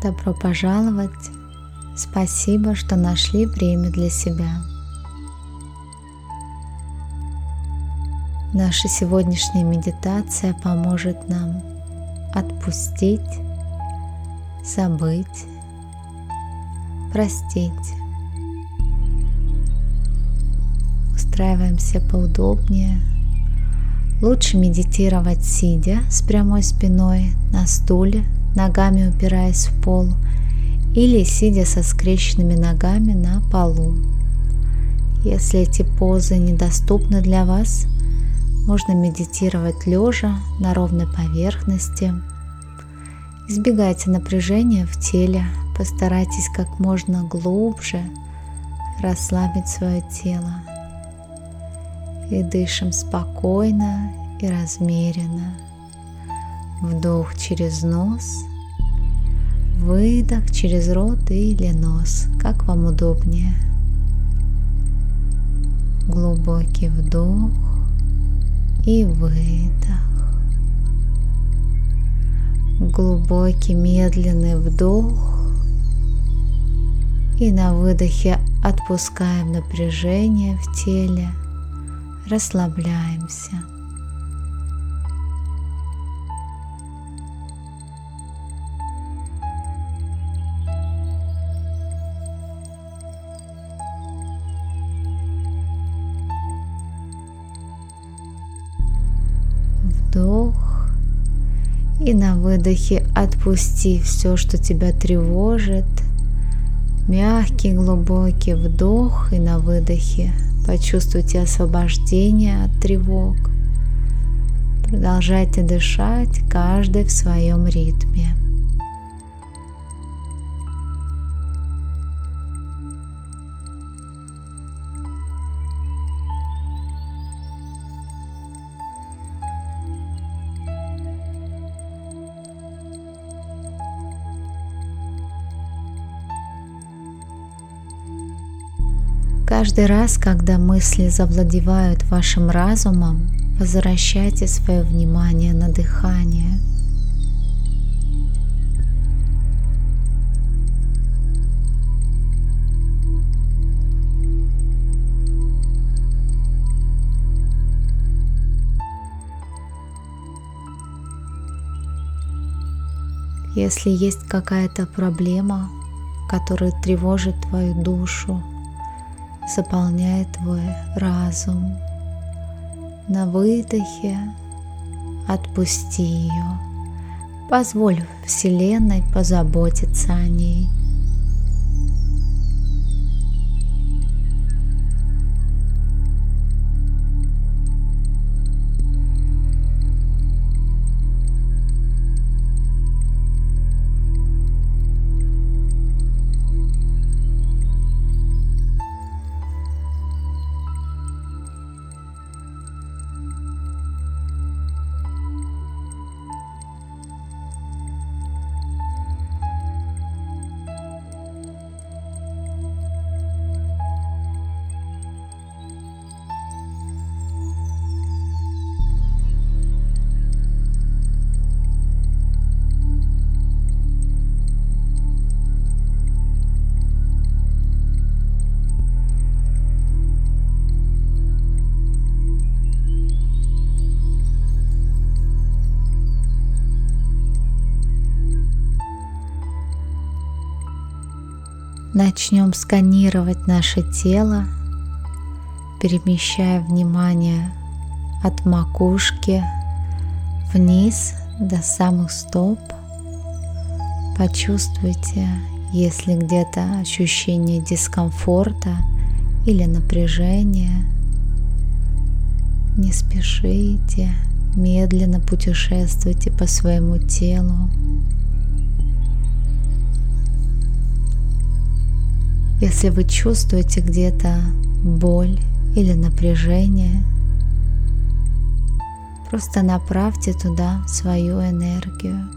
Добро пожаловать! Спасибо, что нашли время для себя. Наша сегодняшняя медитация поможет нам отпустить, забыть, простить. Устраиваемся поудобнее. Лучше медитировать сидя с прямой спиной на стуле, ногами упираясь в пол, или сидя со скрещенными ногами на полу. Если эти позы недоступны для вас – можно медитировать лежа на ровной поверхности. Избегайте напряжения в теле, постарайтесь как можно глубже расслабить свое тело. И дышим спокойно и размеренно. Вдох через нос, выдох через рот или нос, как вам удобнее. Глубокий вдох и выдох. Глубокий медленный вдох. И на выдохе отпускаем напряжение в теле, расслабляемся. И на выдохе отпусти все, что тебя тревожит. Мягкий глубокий вдох и на выдохе почувствуйте освобождение от тревог. Продолжайте дышать, каждый в своем ритме. Каждый раз, когда мысли завладевают вашим разумом, возвращайте свое внимание на дыхание. Если есть какая-то проблема, которая тревожит твою душу, заполняет твой разум. На выдохе отпусти ее. Позволь Вселенной позаботиться о ней. Начнем сканировать наше тело, перемещая внимание от макушки вниз до самых стоп. Почувствуйте, если где-то ощущение дискомфорта или напряжения. Не спешите, медленно путешествуйте по своему телу. Если вы чувствуете где-то боль или напряжение, просто направьте туда свою энергию.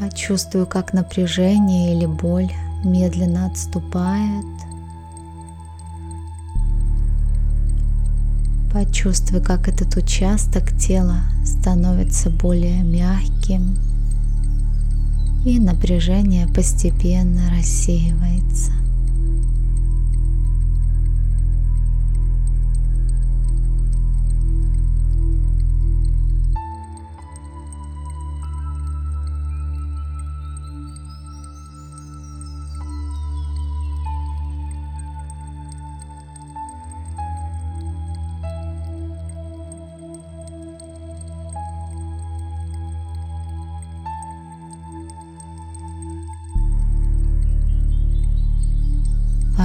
Почувствую, как напряжение или боль медленно отступает – Почувствуй, как этот участок тела становится более мягким, и напряжение постепенно рассеивается.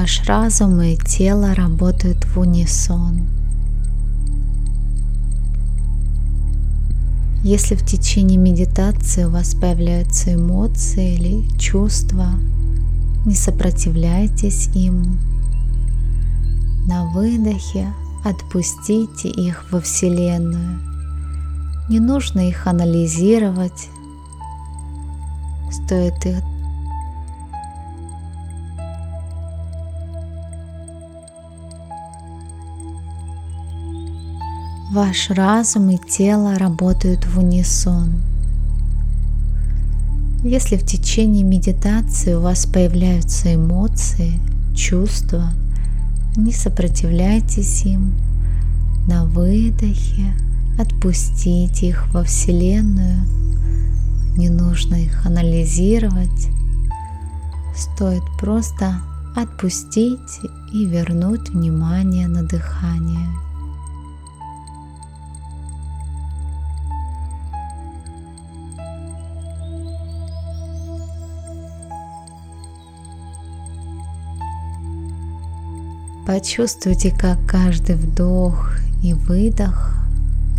Ваш разум и тело работают в унисон. Если в течение медитации у вас появляются эмоции или чувства, не сопротивляйтесь им. На выдохе отпустите их во Вселенную. Не нужно их анализировать. Стоит их Ваш разум и тело работают в унисон. Если в течение медитации у вас появляются эмоции, чувства, не сопротивляйтесь им. На выдохе отпустите их во Вселенную. Не нужно их анализировать. Стоит просто отпустить и вернуть внимание на дыхание. Почувствуйте, как каждый вдох и выдох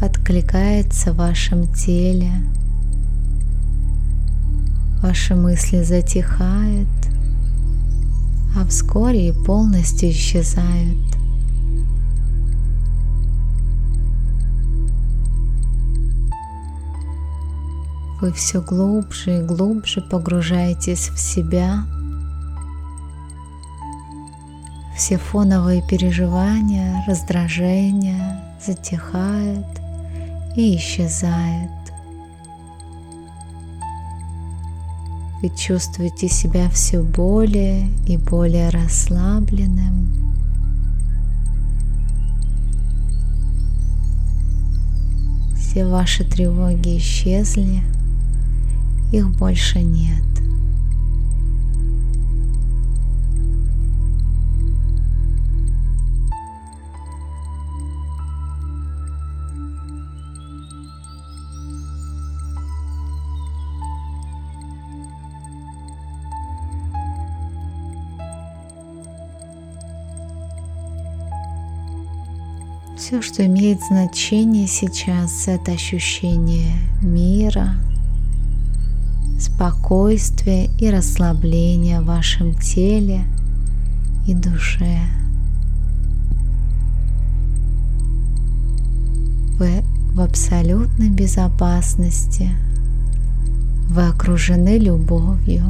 откликается в вашем теле. Ваши мысли затихают, а вскоре и полностью исчезают. Вы все глубже и глубже погружаетесь в себя – все фоновые переживания, раздражения затихают и исчезают. Вы чувствуете себя все более и более расслабленным. Все ваши тревоги исчезли, их больше нет. Все, что имеет значение сейчас, это ощущение мира, спокойствия и расслабления в вашем теле и душе. Вы в абсолютной безопасности. Вы окружены любовью.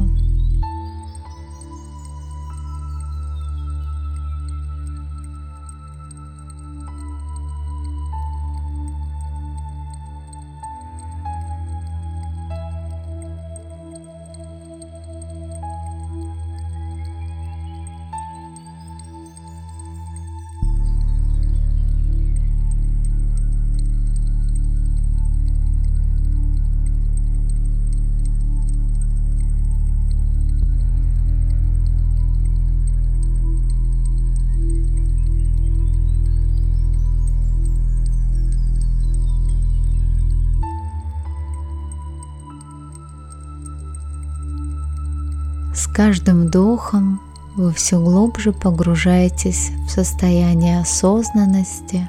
Каждым вдохом вы все глубже погружаетесь в состояние осознанности.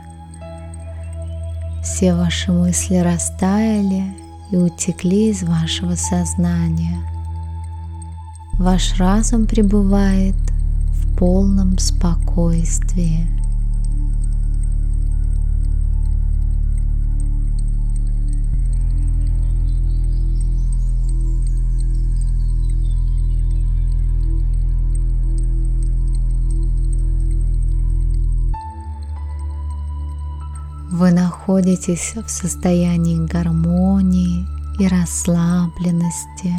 Все ваши мысли растаяли и утекли из вашего сознания. Ваш разум пребывает в полном спокойствии. Находитесь в состоянии гармонии и расслабленности.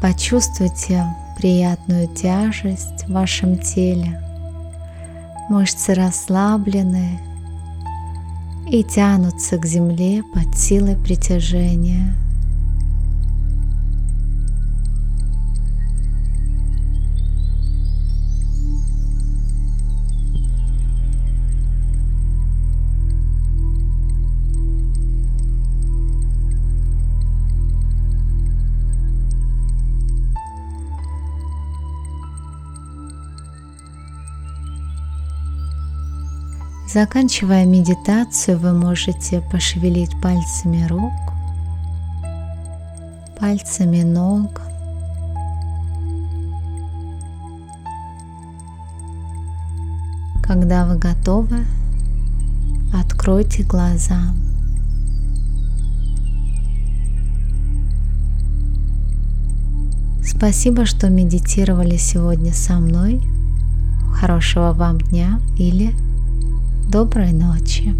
Почувствуйте приятную тяжесть в вашем теле. Мышцы расслаблены и тянутся к земле под силой притяжения. Заканчивая медитацию, вы можете пошевелить пальцами рук, пальцами ног. Когда вы готовы, откройте глаза. Спасибо, что медитировали сегодня со мной. Хорошего вам дня или Доброй ночи.